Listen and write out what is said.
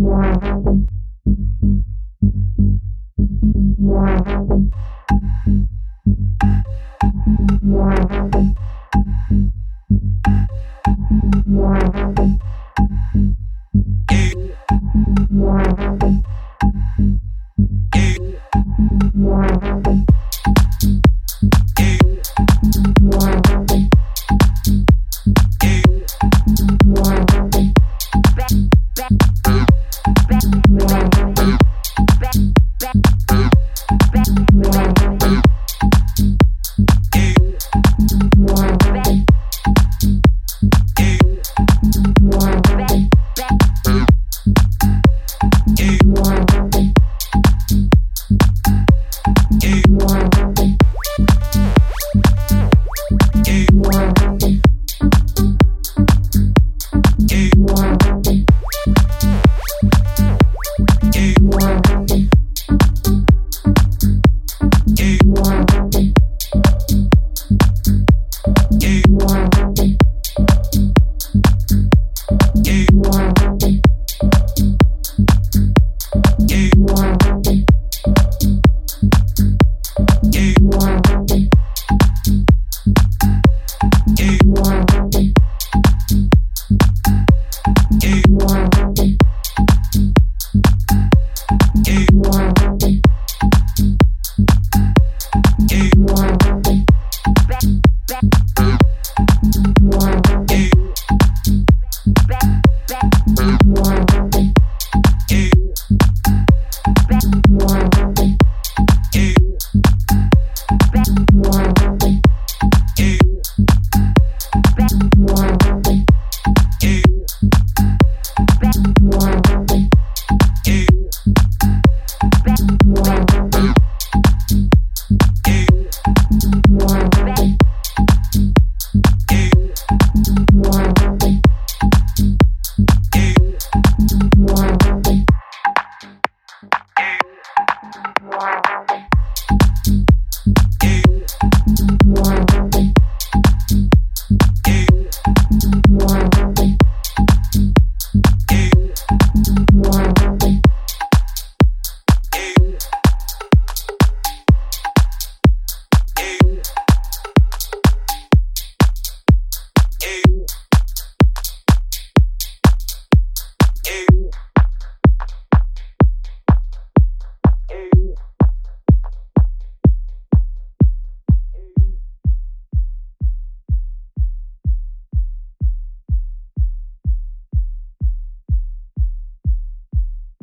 Wow. Thank you.